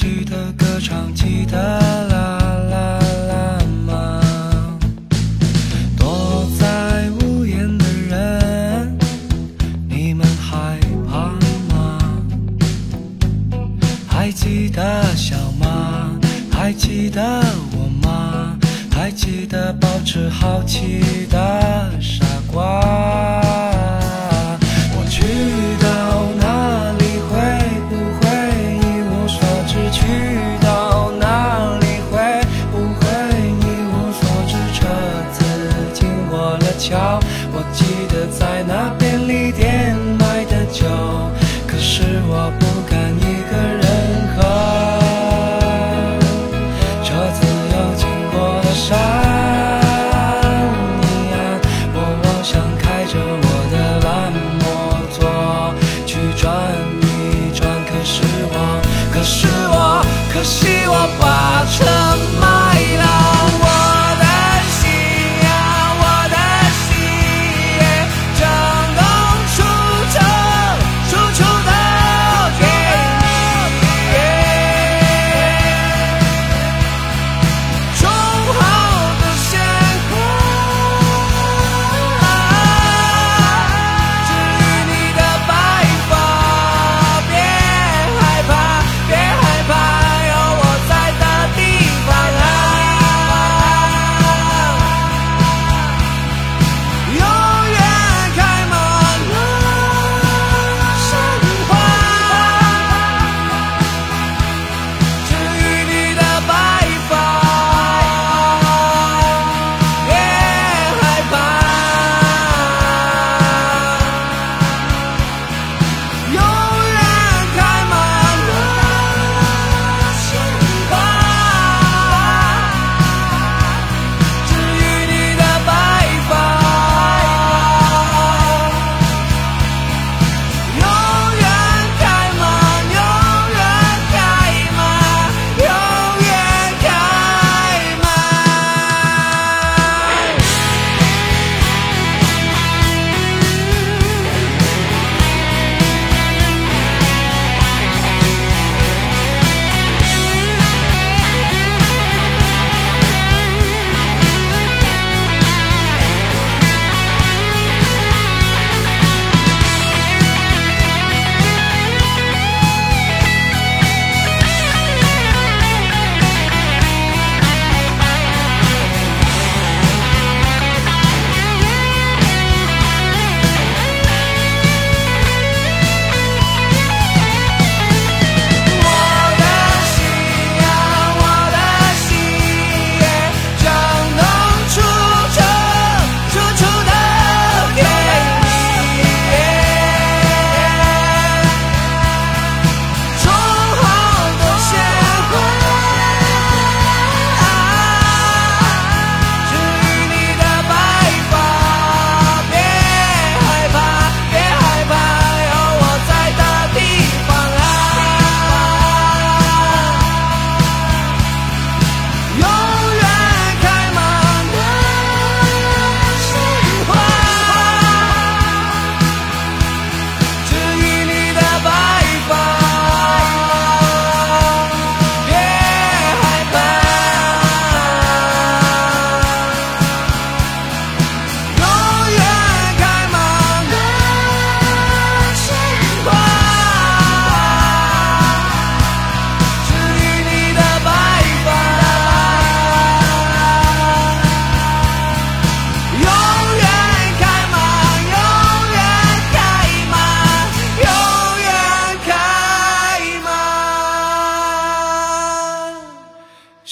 记得歌唱记得啦啦啦吗躲在屋檐的人你们害怕吗？还记得笑吗？还记得我吗？还记得保持好奇的傻瓜？you.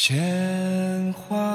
鲜花。